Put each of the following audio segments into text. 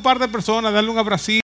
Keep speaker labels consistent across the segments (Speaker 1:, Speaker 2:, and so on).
Speaker 1: un par de personas, darle un abracito.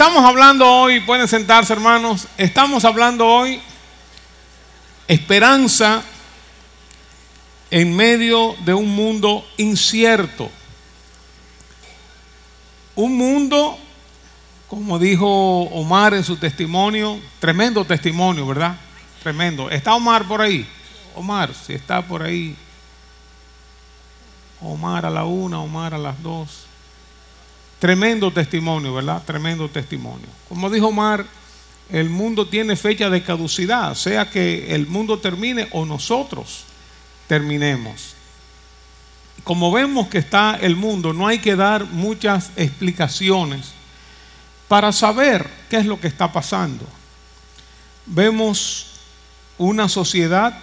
Speaker 1: Estamos hablando hoy, pueden sentarse hermanos, estamos hablando hoy esperanza en medio de un mundo incierto. Un mundo, como dijo Omar en su testimonio, tremendo testimonio, ¿verdad? Tremendo. ¿Está Omar por ahí? Omar, si está por ahí. Omar a la una, Omar a las dos. Tremendo testimonio, ¿verdad? Tremendo testimonio. Como dijo Omar, el mundo tiene fecha de caducidad, sea que el mundo termine o nosotros terminemos. Como vemos que está el mundo, no hay que dar muchas explicaciones para saber qué es lo que está pasando. Vemos una sociedad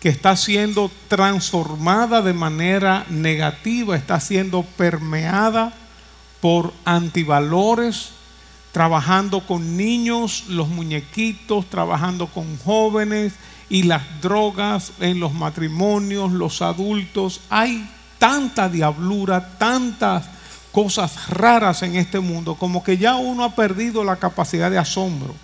Speaker 1: que está siendo transformada de manera negativa, está siendo permeada por antivalores, trabajando con niños, los muñequitos, trabajando con jóvenes y las drogas en los matrimonios, los adultos. Hay tanta diablura, tantas cosas raras en este mundo, como que ya uno ha perdido la capacidad de asombro.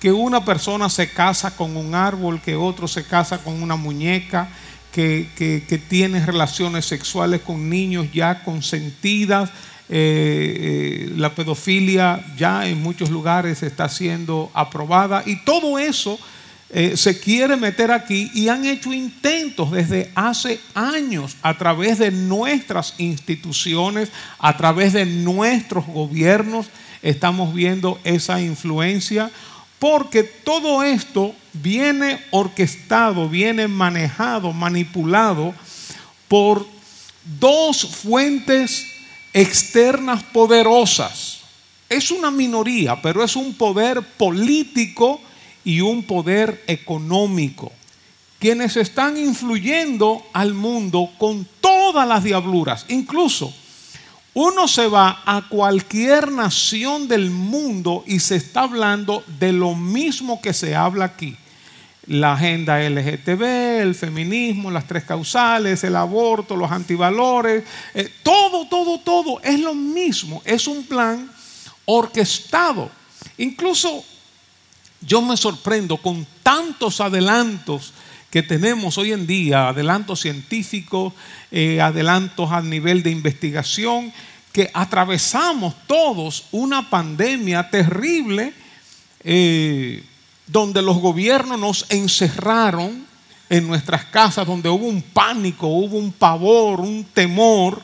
Speaker 1: Que una persona se casa con un árbol, que otro se casa con una muñeca, que, que tiene relaciones sexuales con niños ya consentidas eh, eh, la pedofilia ya en muchos lugares está siendo aprobada y todo eso eh, se quiere meter aquí y han hecho intentos desde hace años a través de nuestras instituciones, a través de nuestros gobiernos, estamos viendo esa influencia porque todo esto viene orquestado, viene manejado, manipulado por dos fuentes externas poderosas. Es una minoría, pero es un poder político y un poder económico, quienes están influyendo al mundo con todas las diabluras. Incluso uno se va a cualquier nación del mundo y se está hablando de lo mismo que se habla aquí la agenda LGTB, el feminismo, las tres causales, el aborto, los antivalores, eh, todo, todo, todo es lo mismo, es un plan orquestado. Incluso yo me sorprendo con tantos adelantos que tenemos hoy en día, adelantos científicos, eh, adelantos a nivel de investigación, que atravesamos todos una pandemia terrible. Eh, donde los gobiernos nos encerraron en nuestras casas, donde hubo un pánico, hubo un pavor, un temor,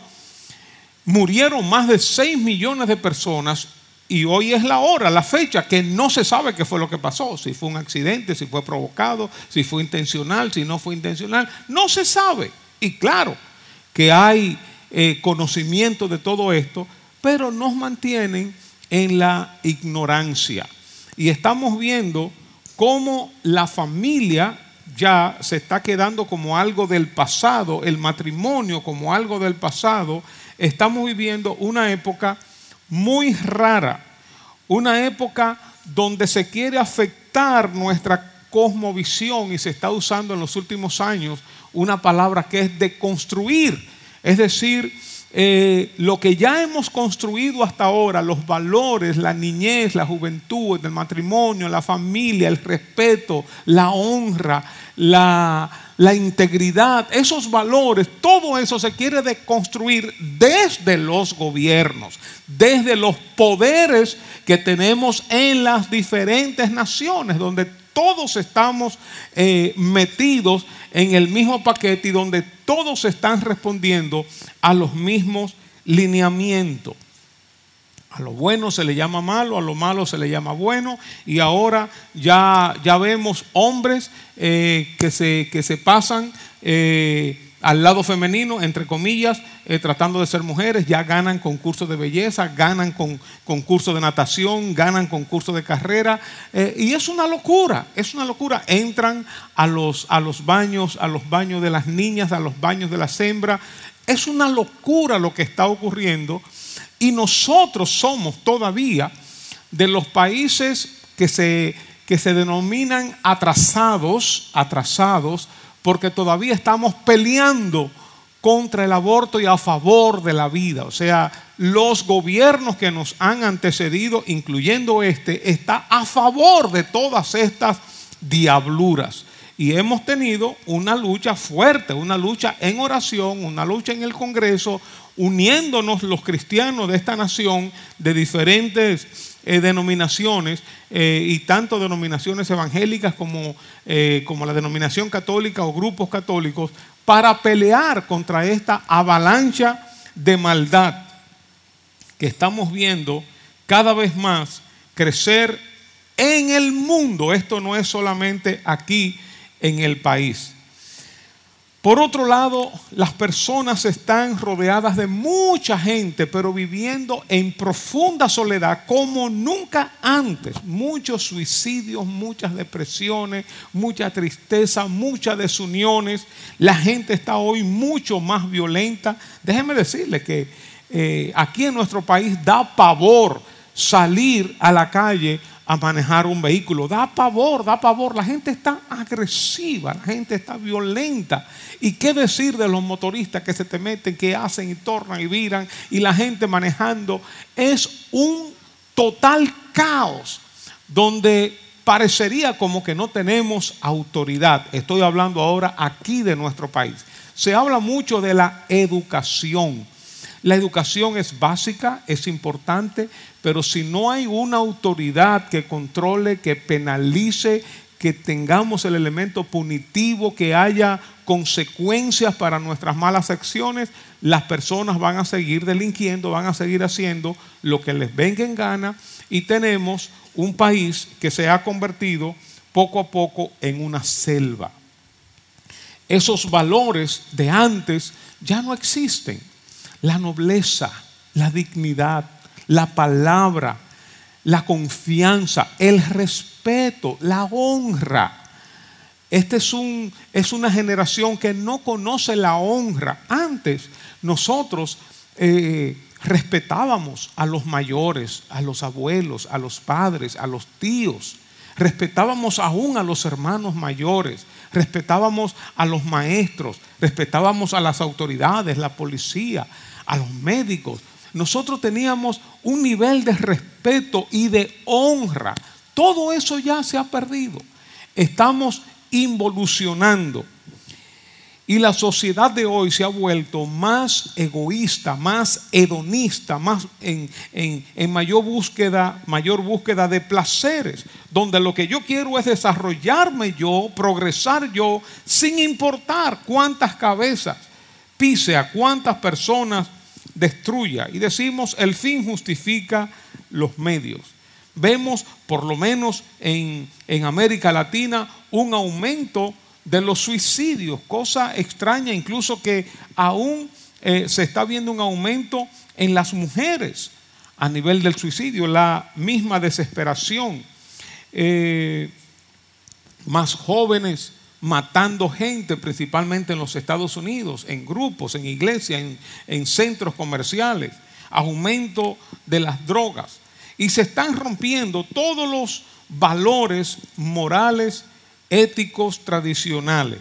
Speaker 1: murieron más de 6 millones de personas y hoy es la hora, la fecha, que no se sabe qué fue lo que pasó, si fue un accidente, si fue provocado, si fue intencional, si no fue intencional, no se sabe. Y claro que hay eh, conocimiento de todo esto, pero nos mantienen en la ignorancia. Y estamos viendo cómo la familia ya se está quedando como algo del pasado, el matrimonio como algo del pasado, estamos viviendo una época muy rara, una época donde se quiere afectar nuestra cosmovisión y se está usando en los últimos años una palabra que es de construir, es decir, eh, lo que ya hemos construido hasta ahora, los valores, la niñez, la juventud, el matrimonio, la familia, el respeto, la honra, la, la integridad, esos valores, todo eso se quiere deconstruir desde los gobiernos, desde los poderes que tenemos en las diferentes naciones, donde todos estamos eh, metidos en el mismo paquete y donde todos están respondiendo a los mismos lineamiento. A lo bueno se le llama malo, a lo malo se le llama bueno, y ahora ya, ya vemos hombres eh, que, se, que se pasan eh, al lado femenino, entre comillas, eh, tratando de ser mujeres, ya ganan concursos de belleza, ganan con, concursos de natación, ganan concursos de carrera, y es una locura, es una locura. Entran a los, a los baños, a los baños de las niñas, a los baños de las hembras, es una locura lo que está ocurriendo y nosotros somos todavía de los países que se, que se denominan atrasados, atrasados, porque todavía estamos peleando contra el aborto y a favor de la vida. O sea, los gobiernos que nos han antecedido, incluyendo este, está a favor de todas estas diabluras. Y hemos tenido una lucha fuerte, una lucha en oración, una lucha en el Congreso, uniéndonos los cristianos de esta nación de diferentes eh, denominaciones eh, y tanto denominaciones evangélicas como, eh, como la denominación católica o grupos católicos para pelear contra esta avalancha de maldad que estamos viendo cada vez más crecer en el mundo. Esto no es solamente aquí en el país. Por otro lado, las personas están rodeadas de mucha gente, pero viviendo en profunda soledad como nunca antes. Muchos suicidios, muchas depresiones, mucha tristeza, muchas desuniones. La gente está hoy mucho más violenta. Déjenme decirles que eh, aquí en nuestro país da pavor salir a la calle a manejar un vehículo. Da pavor, da pavor. La gente está agresiva, la gente está violenta. ¿Y qué decir de los motoristas que se te meten, que hacen y tornan y viran y la gente manejando? Es un total caos donde parecería como que no tenemos autoridad. Estoy hablando ahora aquí de nuestro país. Se habla mucho de la educación. La educación es básica, es importante, pero si no hay una autoridad que controle, que penalice, que tengamos el elemento punitivo, que haya consecuencias para nuestras malas acciones, las personas van a seguir delinquiendo, van a seguir haciendo lo que les venga en gana y tenemos un país que se ha convertido poco a poco en una selva. Esos valores de antes ya no existen. La nobleza, la dignidad, la palabra, la confianza, el respeto, la honra. Esta es, un, es una generación que no conoce la honra. Antes nosotros eh, respetábamos a los mayores, a los abuelos, a los padres, a los tíos. Respetábamos aún a los hermanos mayores, respetábamos a los maestros, respetábamos a las autoridades, la policía, a los médicos, nosotros teníamos un nivel de respeto y de honra. Todo eso ya se ha perdido. Estamos involucionando. Y la sociedad de hoy se ha vuelto más egoísta, más hedonista, más en, en, mayor, búsqueda, mayor búsqueda de placeres, donde lo que yo quiero es desarrollarme yo, progresar yo, sin importar cuántas cabezas pise, a cuántas personas destruya. Y decimos, el fin justifica los medios. Vemos, por lo menos en, América Latina, un aumento de los suicidios, cosa extraña, incluso que aún eh, se está viendo un aumento en las mujeres a nivel del suicidio, la misma desesperación. Eh, más jóvenes matando gente, principalmente en los Estados Unidos, en grupos, en iglesias, en, centros comerciales, aumento de las drogas. Y se están rompiendo todos los valores morales, éticos, tradicionales.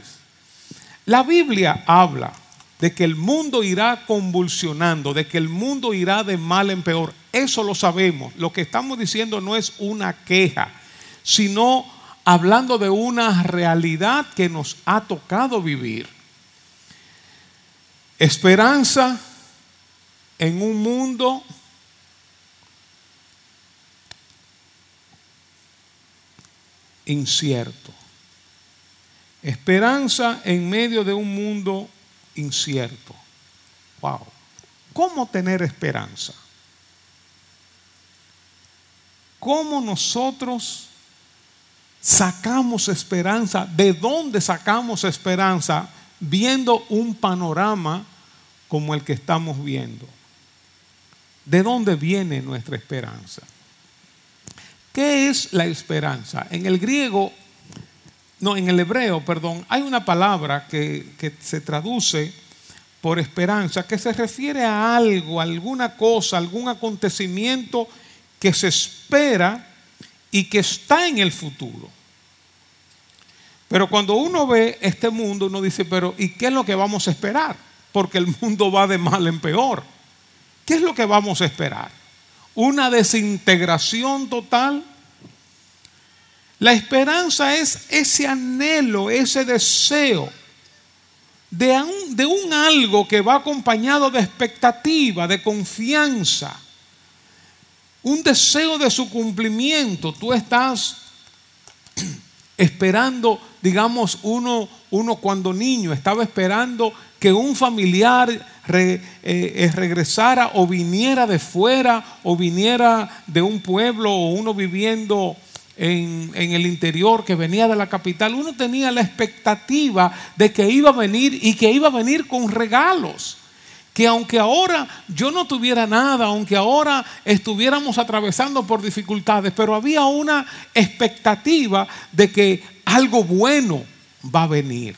Speaker 1: La Biblia habla de que el mundo irá convulsionando, de que el mundo irá de mal en peor. Eso lo sabemos. Lo que estamos diciendo no es una queja, sino hablando de una realidad que nos ha tocado vivir. Esperanza en un mundo incierto. Esperanza en medio de un mundo incierto. Wow. ¿cómo tener esperanza? ¿Cómo nosotros sacamos esperanza? ¿De dónde sacamos esperanza viendo un panorama como el que estamos viendo? ¿De dónde viene nuestra esperanza? ¿Qué es la esperanza? En el griego, no, en el hebreo, perdón, hay una palabra que, que se traduce por esperanza que se refiere a algo, alguna cosa, algún acontecimiento que se espera y que está en el futuro. Pero cuando uno ve este mundo, uno dice, pero ¿y qué es lo que vamos a esperar? Porque el mundo va de mal en peor. ¿Qué es lo que vamos a esperar? ¿Una desintegración total? La esperanza es ese anhelo, ese deseo de un, de un algo que va acompañado de expectativa, de confianza, un deseo de su cumplimiento. Tú estás esperando, digamos, uno, uno cuando niño estaba esperando que un familiar eh, eh, regresara o viniera de fuera o viniera de un pueblo o uno viviendo en, el interior que venía de la capital, uno tenía la expectativa de que iba a venir y que iba a venir con regalos. Que aunque ahora yo no tuviera nada, aunque ahora estuviéramos atravesando por dificultades, pero había una expectativa de que algo bueno va a venir.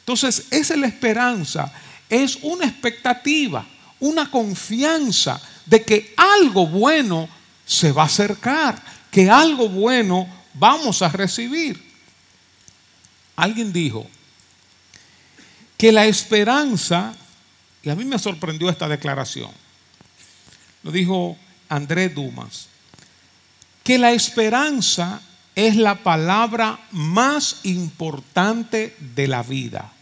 Speaker 1: Entonces, esa es la esperanza, es una expectativa, una confianza de que algo bueno se va a acercar que algo bueno vamos a recibir. Alguien dijo que la esperanza, y a mí me sorprendió esta declaración, lo dijo André Dumas, que la esperanza es la palabra más importante de la vida.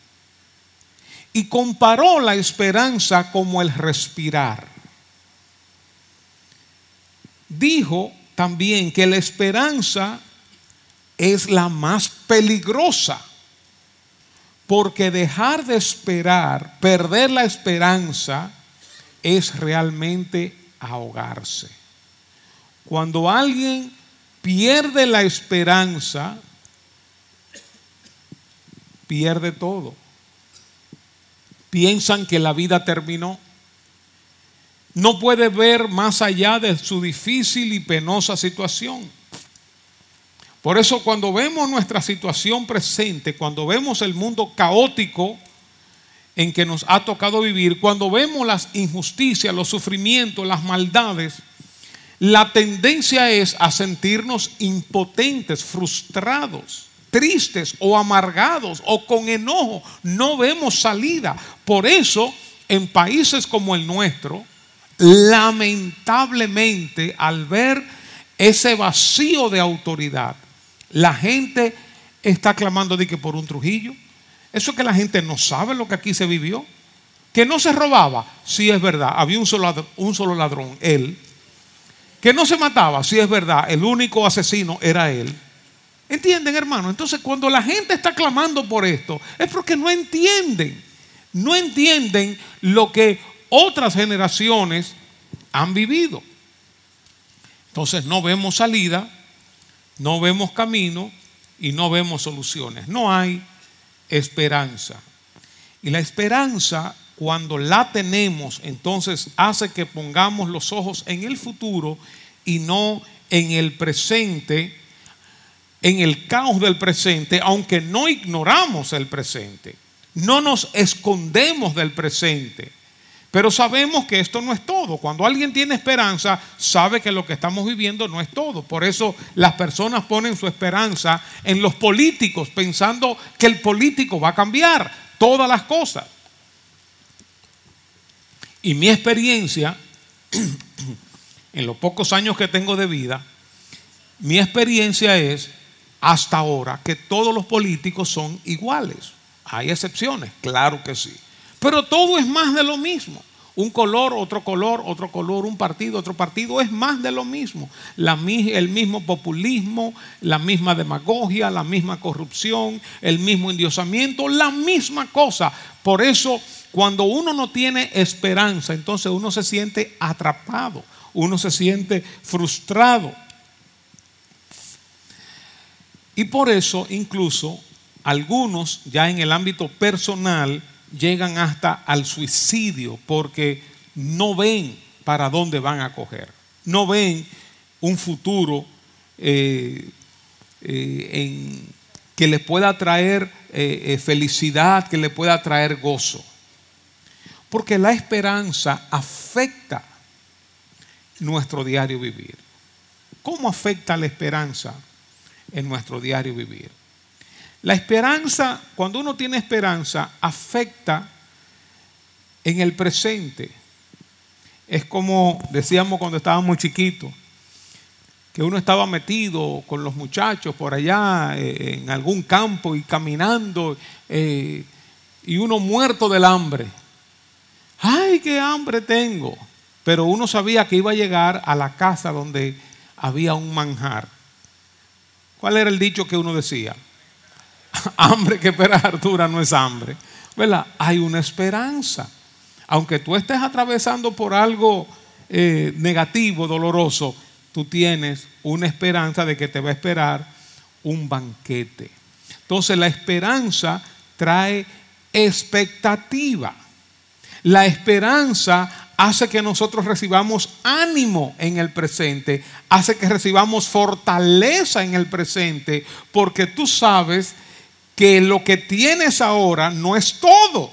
Speaker 1: Y comparó la esperanza como el respirar. Dijo también que la esperanza es la más peligrosa. Porque dejar de esperar, perder la esperanza, es realmente ahogarse. Cuando alguien pierde la esperanza, pierde todo. Piensan que la vida terminó no puede ver más allá de su difícil y penosa situación. Por eso cuando vemos nuestra situación presente, cuando vemos el mundo caótico en que nos ha tocado vivir, cuando vemos las injusticias, los sufrimientos, las maldades, la tendencia es a sentirnos impotentes, frustrados, tristes o amargados o con enojo. No vemos salida. Por eso, en países como el nuestro, lamentablemente al ver ese vacío de autoridad, la gente está clamando de que por un Trujillo. Eso es que la gente no sabe lo que aquí se vivió. Que no se robaba, sí es verdad, había un solo, ladrón, un solo ladrón, él. Que no se mataba, sí es verdad, el único asesino era él. ¿Entienden, hermano? Entonces, cuando la gente está clamando por esto, es porque no entienden. No entienden lo que otras generaciones han vivido. Entonces no vemos salida, no vemos camino y no vemos soluciones. No hay esperanza. Y la esperanza, cuando la tenemos, entonces hace que pongamos los ojos en el futuro y no en el presente, en el caos del presente, aunque no ignoramos el presente. No nos escondemos del presente. Pero sabemos que esto no es todo. Cuando alguien tiene esperanza, sabe que lo que estamos viviendo no es todo. Por eso las personas ponen su esperanza en los políticos, pensando que el político va a cambiar todas las cosas. Y mi experiencia, en los pocos años que tengo de vida, mi experiencia es hasta ahora que todos los políticos son iguales. Hay excepciones, claro que sí. Pero todo es más de lo mismo. Un color, otro color, otro color, un partido, otro partido, es más de lo mismo. El mismo populismo, la misma demagogia, la misma corrupción, el mismo endiosamiento, la misma cosa. Por eso cuando uno no tiene esperanza, entonces uno se siente atrapado, uno se siente frustrado. Y por eso incluso algunos ya en el ámbito personal llegan hasta al suicidio porque no ven para dónde van a coger, no ven un futuro eh, eh, que les pueda traer eh, felicidad, que le pueda traer gozo. Porque la esperanza afecta nuestro diario vivir. ¿Cómo afecta la esperanza en nuestro diario vivir? La esperanza, cuando uno tiene esperanza, afecta en el presente. Es como decíamos cuando estábamos chiquitos, que uno estaba metido con los muchachos por allá eh, en algún campo y caminando eh, y uno muerto del hambre. ¡Ay, qué hambre tengo! Pero uno sabía que iba a llegar a la casa donde había un manjar. ¿Cuál era el dicho que uno decía? hambre que espera Artura no es hambre. ¿Verdad? Hay una esperanza. Aunque tú estés atravesando por algo eh, negativo, doloroso, tú tienes una esperanza de que te va a esperar un banquete. Entonces la esperanza trae expectativa. La esperanza hace que nosotros recibamos ánimo en el presente, hace que recibamos fortaleza en el presente, porque tú sabes que lo que tienes ahora no es todo.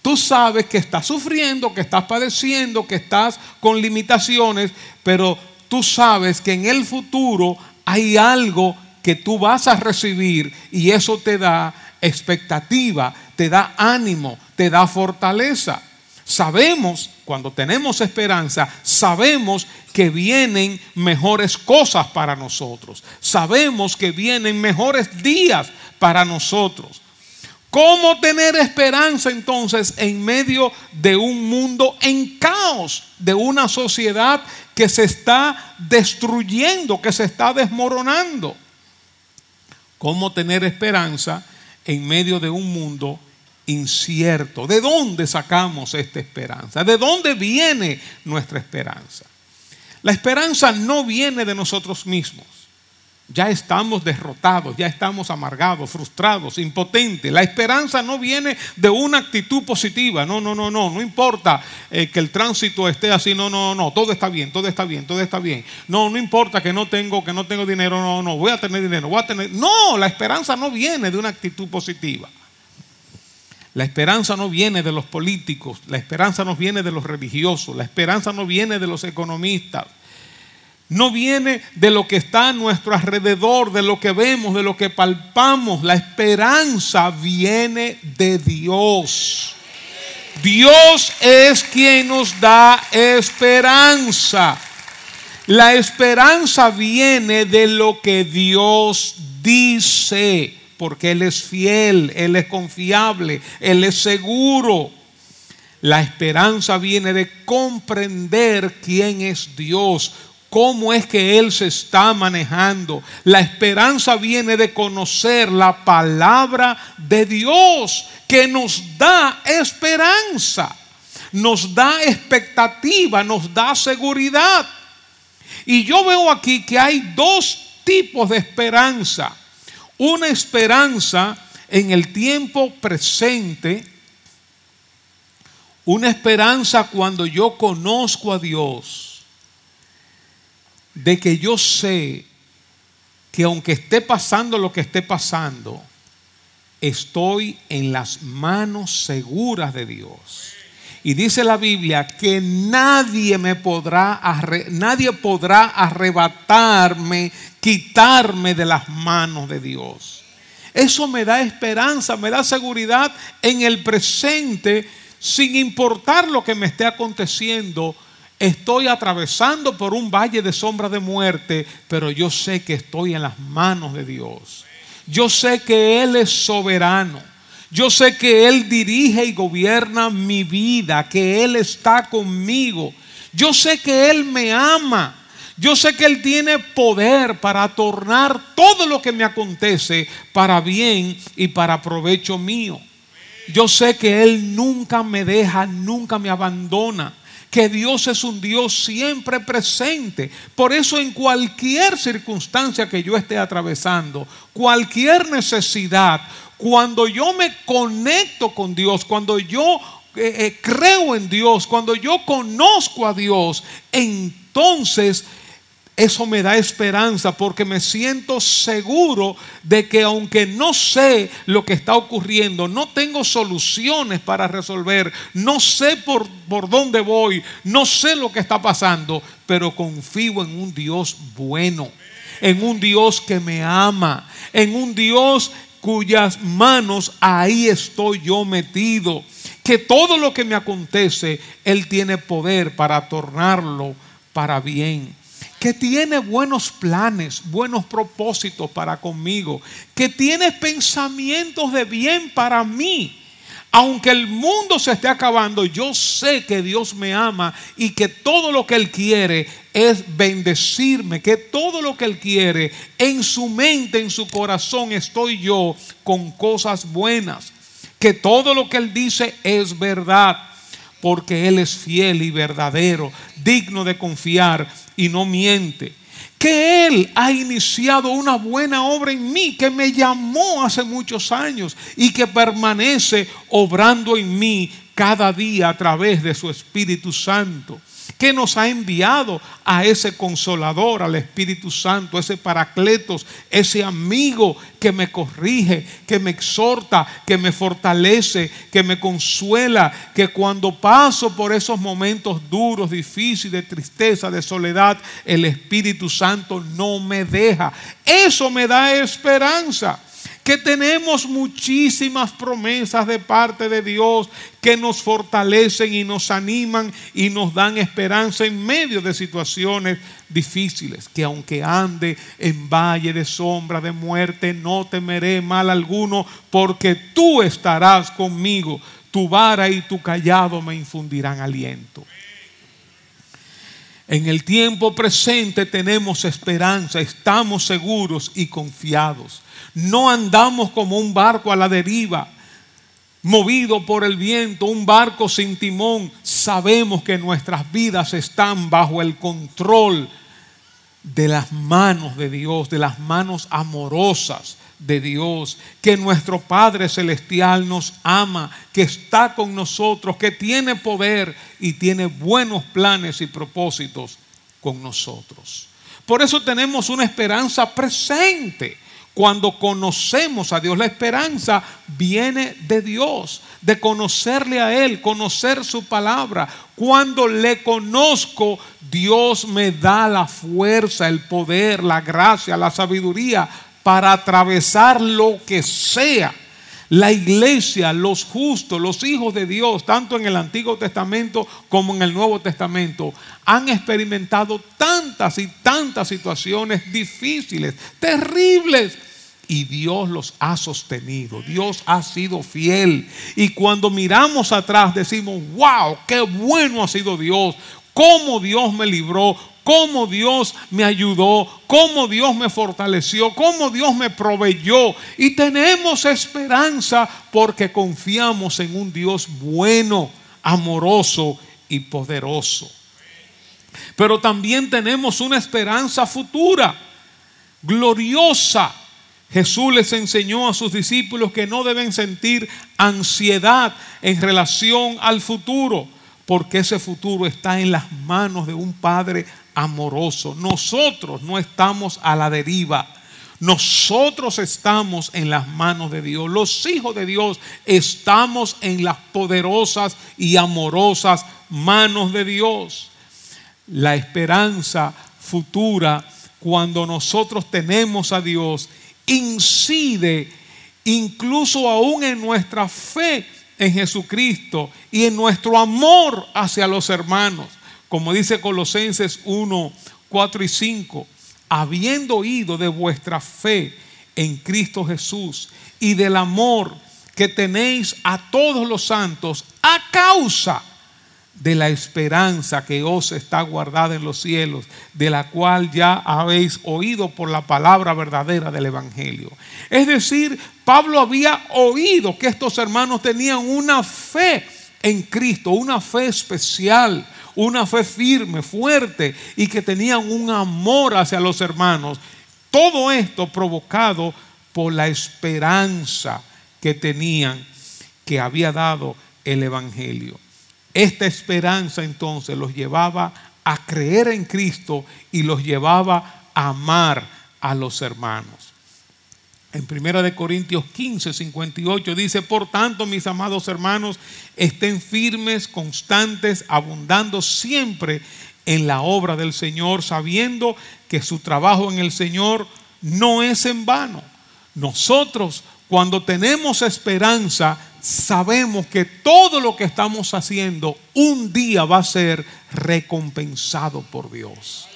Speaker 1: Tú sabes que estás sufriendo, que estás padeciendo, que estás con limitaciones, pero tú sabes que en el futuro hay algo que tú vas a recibir y eso te da expectativa, te da ánimo, te da fortaleza. Sabemos, cuando tenemos esperanza, sabemos que vienen mejores cosas para nosotros. Sabemos que vienen mejores días para nosotros. ¿Cómo tener esperanza entonces en medio de un mundo en caos, de una sociedad que se está destruyendo, que se está desmoronando? ¿Cómo tener esperanza en medio de un mundo incierto? ¿De dónde sacamos esta esperanza? ¿De dónde viene nuestra esperanza? La esperanza no viene de nosotros mismos ya estamos derrotados, ya estamos amargados, frustrados, impotentes. La esperanza no viene de una actitud positiva. No, no, no, no. No importa eh, que el tránsito esté así. No, no, no. Todo está bien, todo está bien, todo está bien. No, no importa que no tengo, que no tengo dinero. No, no. Voy a tener dinero. Voy a tener. No, la esperanza no viene de una actitud positiva. La esperanza no viene de los políticos, la esperanza no viene de los religiosos, la esperanza no viene de los economistas, no viene de lo que está a nuestro alrededor, de lo que vemos, de lo que palpamos. La esperanza viene de Dios. Dios es quien nos da esperanza. La esperanza viene de lo que Dios dice, porque Él es fiel, Él es confiable, Él es seguro. La esperanza viene de comprender quién es Dios, cómo es que Él se está manejando. La esperanza viene de conocer la palabra de Dios que nos da esperanza, nos da expectativa, nos da seguridad. Y yo veo aquí que hay dos tipos de esperanza. Una esperanza en el tiempo presente, una esperanza cuando yo conozco a Dios de que yo sé que aunque esté pasando lo que esté pasando, estoy en las manos seguras de Dios. Y dice la Biblia que nadie me podrá, nadie podrá arrebatarme, quitarme de las manos de Dios. Eso me da esperanza, me da seguridad en el presente, sin importar lo que me esté aconteciendo estoy atravesando por un valle de sombra de muerte, pero yo sé que estoy en las manos de Dios. Yo sé que Él es soberano. Yo sé que Él dirige y gobierna mi vida, que Él está conmigo. Yo sé que Él me ama. Yo sé que Él tiene poder para tornar todo lo que me acontece para bien y para provecho mío. Yo sé que Él nunca me deja, nunca me abandona que Dios es un Dios siempre presente. Por eso en cualquier circunstancia que yo esté atravesando, cualquier necesidad, cuando yo me conecto con Dios, cuando yo eh, eh, creo en Dios, cuando yo conozco a Dios, entonces eso me da esperanza porque me siento seguro de que aunque no sé lo que está ocurriendo, no tengo soluciones para resolver, no sé por, por dónde voy, no sé lo que está pasando, pero confío en un Dios bueno, en un Dios que me ama, en un Dios cuyas manos ahí estoy yo metido, que todo lo que me acontece, Él tiene poder para tornarlo para bien que tiene buenos planes, buenos propósitos para conmigo, que tiene pensamientos de bien para mí. Aunque el mundo se esté acabando, yo sé que Dios me ama y que todo lo que Él quiere es bendecirme, que todo lo que Él quiere en su mente, en su corazón, estoy yo con cosas buenas, que todo lo que Él dice es verdad porque Él es fiel y verdadero, digno de confiar y no miente. Que Él ha iniciado una buena obra en mí, que me llamó hace muchos años y que permanece obrando en mí cada día a través de su Espíritu Santo que nos ha enviado a ese consolador, al Espíritu Santo, ese paracletos, ese amigo que me corrige, que me exhorta, que me fortalece, que me consuela, que cuando paso por esos momentos duros, difíciles, de tristeza, de soledad, el Espíritu Santo no me deja. Eso me da esperanza que tenemos muchísimas promesas de parte de Dios que nos fortalecen y nos animan y nos dan esperanza en medio de situaciones difíciles, que aunque ande en valle de sombra de muerte, no temeré mal alguno, porque tú estarás conmigo, tu vara y tu callado me infundirán aliento. En el tiempo presente tenemos esperanza, estamos seguros y confiados. No andamos como un barco a la deriva, movido por el viento, un barco sin timón. Sabemos que nuestras vidas están bajo el control de las manos de Dios, de las manos amorosas de Dios, que nuestro Padre Celestial nos ama, que está con nosotros, que tiene poder y tiene buenos planes y propósitos con nosotros. Por eso tenemos una esperanza presente. Cuando conocemos a Dios, la esperanza viene de Dios, de conocerle a Él, conocer su palabra. Cuando le conozco, Dios me da la fuerza, el poder, la gracia, la sabiduría para atravesar lo que sea. La iglesia, los justos, los hijos de Dios, tanto en el Antiguo Testamento como en el Nuevo Testamento, han experimentado tantas y tantas situaciones difíciles, terribles. Y Dios los ha sostenido, Dios ha sido fiel. Y cuando miramos atrás decimos, wow, qué bueno ha sido Dios, cómo Dios me libró, cómo Dios me ayudó, cómo Dios me fortaleció, cómo Dios me proveyó. Y tenemos esperanza porque confiamos en un Dios bueno, amoroso y poderoso. Pero también tenemos una esperanza futura, gloriosa. Jesús les enseñó a sus discípulos que no deben sentir ansiedad en relación al futuro, porque ese futuro está en las manos de un Padre amoroso. Nosotros no estamos a la deriva. Nosotros estamos en las manos de Dios. Los hijos de Dios estamos en las poderosas y amorosas manos de Dios. La esperanza futura, cuando nosotros tenemos a Dios, incide incluso aún en nuestra fe en Jesucristo y en nuestro amor hacia los hermanos. Como dice Colosenses 1, 4 y 5, habiendo oído de vuestra fe en Cristo Jesús y del amor que tenéis a todos los santos a causa de la esperanza que os está guardada en los cielos, de la cual ya habéis oído por la palabra verdadera del Evangelio. Es decir, Pablo había oído que estos hermanos tenían una fe en Cristo, una fe especial, una fe firme, fuerte, y que tenían un amor hacia los hermanos. Todo esto provocado por la esperanza que tenían que había dado el Evangelio. Esta esperanza entonces los llevaba a creer en Cristo y los llevaba a amar a los hermanos. En 1 Corintios 15, 58 dice, por tanto, mis amados hermanos, estén firmes, constantes, abundando siempre en la obra del Señor, sabiendo que su trabajo en el Señor no es en vano. Nosotros, cuando tenemos esperanza, sabemos que todo lo que estamos haciendo un día va a ser recompensado por Dios.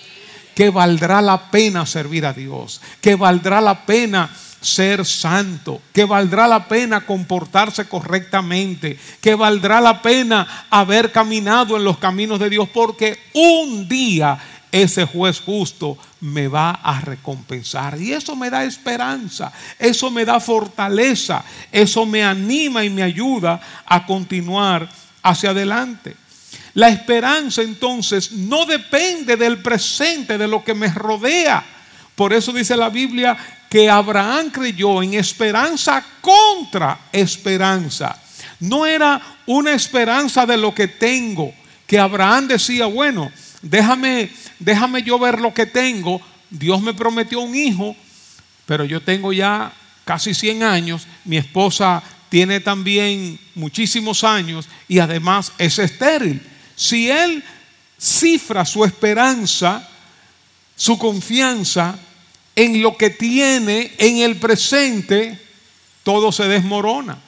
Speaker 1: Que valdrá la pena servir a Dios. Que valdrá la pena ser santo, que valdrá la pena comportarse correctamente, que valdrá la pena haber caminado en los caminos de Dios, porque un día ese juez justo me va a recompensar. Y eso me da esperanza, eso me da fortaleza, eso me anima y me ayuda a continuar hacia adelante. La esperanza entonces no depende del presente, de lo que me rodea. Por eso dice la Biblia que Abraham creyó en esperanza contra esperanza. No era una esperanza de lo que tengo, que Abraham decía, bueno, déjame déjame yo ver lo que tengo. Dios me prometió un hijo, pero yo tengo ya casi 100 años, mi esposa tiene también muchísimos años y además es estéril. Si él cifra su esperanza, su confianza en lo que tiene en el presente, todo se desmorona.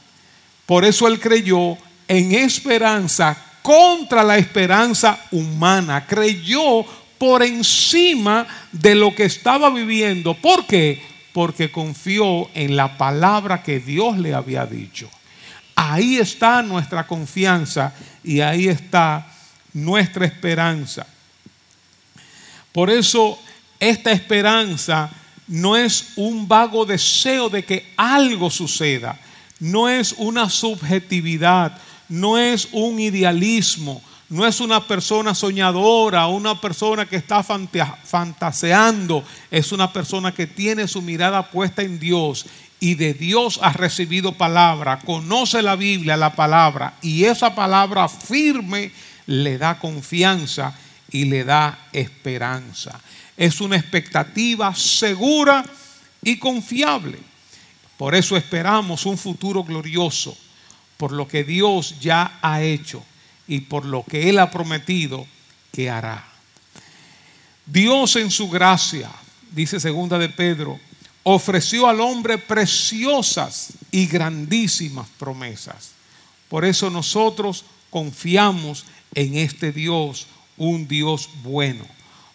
Speaker 1: Por eso él creyó en esperanza contra la esperanza humana. Creyó por encima de lo que estaba viviendo. ¿Por qué? Porque confió en la palabra que Dios le había dicho. Ahí está nuestra confianza y ahí está nuestra esperanza. Por eso esta esperanza no es un vago deseo de que algo suceda, no es una subjetividad, no es un idealismo, no es una persona soñadora, una persona que está fantaseando, es una persona que tiene su mirada puesta en Dios y de Dios ha recibido palabra, conoce la Biblia, la palabra, y esa palabra firme le da confianza y le da esperanza. Es una expectativa segura y confiable. Por eso esperamos un futuro glorioso, por lo que Dios ya ha hecho y por lo que Él ha prometido que hará. Dios en su gracia, dice segunda de Pedro, ofreció al hombre preciosas y grandísimas promesas. Por eso nosotros confiamos en este Dios, un Dios bueno.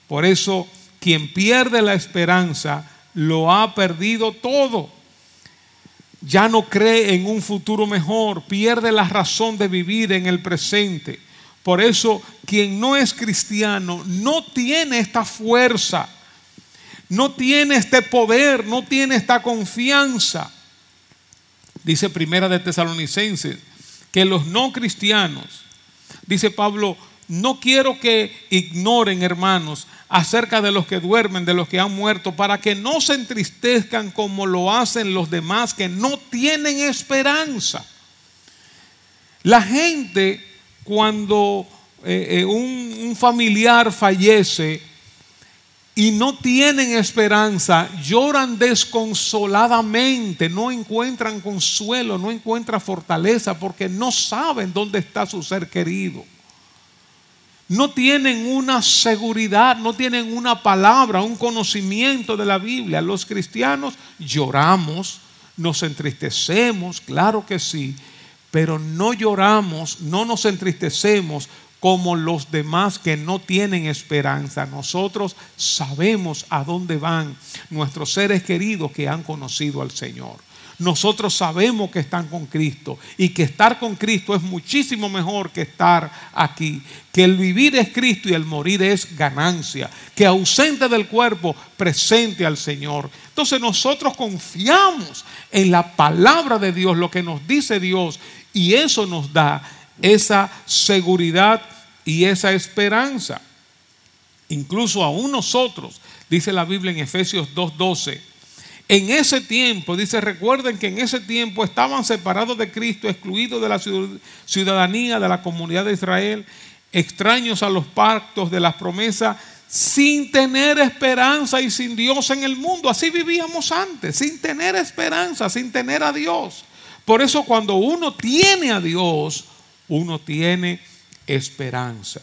Speaker 1: Por eso quien pierde la esperanza lo ha perdido todo ya no cree en un futuro mejor, pierde la razón de vivir en el presente. Por eso quien no es cristiano no tiene esta fuerza, no tiene este poder, no tiene esta confianza. Dice Primera de Tesalonicenses que los no cristianos, dice Pablo, no quiero que ignoren, hermanos, acerca de los que duermen, de los que han muerto, para que no se entristezcan como lo hacen los demás que no tienen esperanza. La gente cuando eh, eh, un, un familiar fallece y no tienen esperanza, lloran desconsoladamente, no encuentran consuelo, no encuentran fortaleza porque no saben dónde está su ser querido no tienen una seguridad, no tienen una palabra, un conocimiento de la Biblia. Los cristianos lloramos, nos entristecemos, claro que sí, pero no lloramos, no nos entristecemos como los demás que no tienen esperanza. Nosotros sabemos a dónde van nuestros seres queridos que han conocido al Señor. Nosotros sabemos que están con Cristo y que estar con Cristo es muchísimo mejor que estar aquí. Que el vivir es Cristo y el morir es ganancia. Que ausente del cuerpo, presente al Señor. Entonces nosotros confiamos en la palabra de Dios, lo que nos dice Dios, y eso nos da esa seguridad y esa esperanza. Incluso aún nosotros, dice la Biblia en Efesios 2.12, en ese tiempo, dice, recuerden que en ese tiempo estaban separados de Cristo, excluidos de la ciudadanía de la comunidad de Israel, extraños a los pactos de las promesas, sin tener esperanza y sin Dios en el mundo. Así vivíamos antes, sin tener esperanza, sin tener a Dios. Por eso cuando uno tiene a Dios, uno tiene esperanza.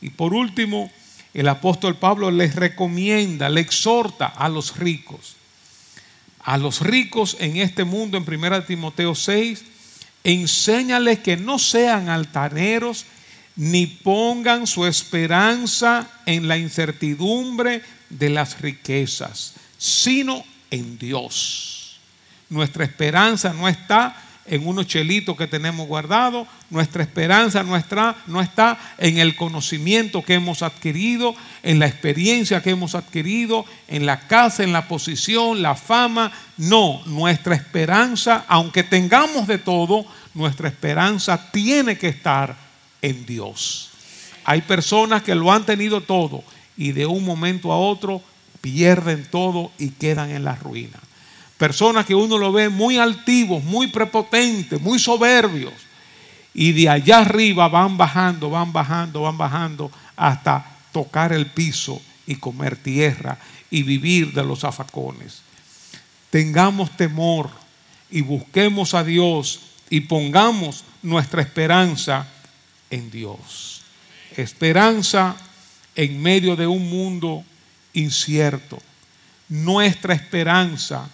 Speaker 1: Y por último, el apóstol Pablo les recomienda, le exhorta a los ricos a los ricos en este mundo en 1 Timoteo 6, enséñales que no sean altaneros ni pongan su esperanza en la incertidumbre de las riquezas, sino en Dios. Nuestra esperanza no está en unos chelitos que tenemos guardados. Nuestra esperanza nuestra, no está en el conocimiento que hemos adquirido, en la experiencia que hemos adquirido, en la casa, en la posición, la fama. No, nuestra esperanza, aunque tengamos de todo, nuestra esperanza tiene que estar en Dios. Hay personas que lo han tenido todo y de un momento a otro pierden todo y quedan en la ruina. Personas que uno lo ve muy altivos, muy prepotentes, muy soberbios. Y de allá arriba van bajando, van bajando, van bajando hasta tocar el piso y comer tierra y vivir de los afacones. Tengamos temor y busquemos a Dios y pongamos nuestra esperanza en Dios. Esperanza en medio de un mundo incierto. Nuestra esperanza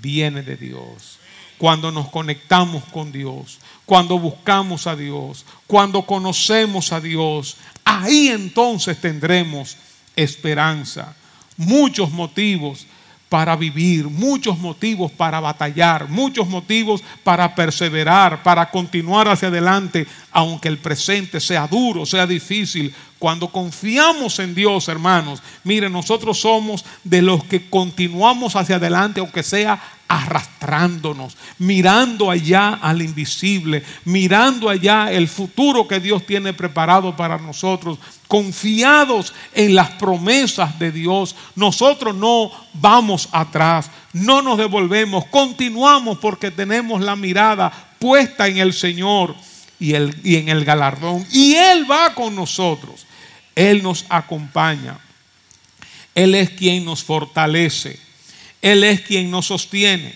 Speaker 1: viene de Dios. Cuando nos conectamos con Dios, cuando buscamos a Dios, cuando conocemos a Dios, ahí entonces tendremos esperanza. Muchos motivos para vivir, muchos motivos para batallar, muchos motivos para perseverar, para continuar hacia adelante, aunque el presente sea duro, sea difícil. Cuando confiamos en Dios, hermanos, miren, nosotros somos de los que continuamos hacia adelante, aunque sea arrastrándonos, mirando allá al invisible, mirando allá el futuro que Dios tiene preparado para nosotros, confiados en las promesas de Dios. Nosotros no vamos atrás, no nos devolvemos, continuamos porque tenemos la mirada puesta en el Señor y, en el galardón. Y Él va con nosotros, Él nos acompaña, Él es quien nos fortalece. Él es quien nos sostiene.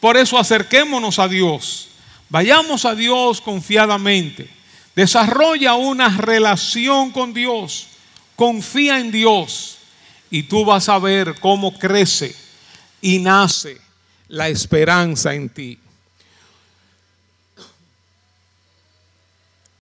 Speaker 1: Por eso acerquémonos a Dios. Vayamos a Dios confiadamente. Desarrolla una relación con Dios. Confía en Dios. Y tú vas a ver cómo crece y nace la esperanza en ti.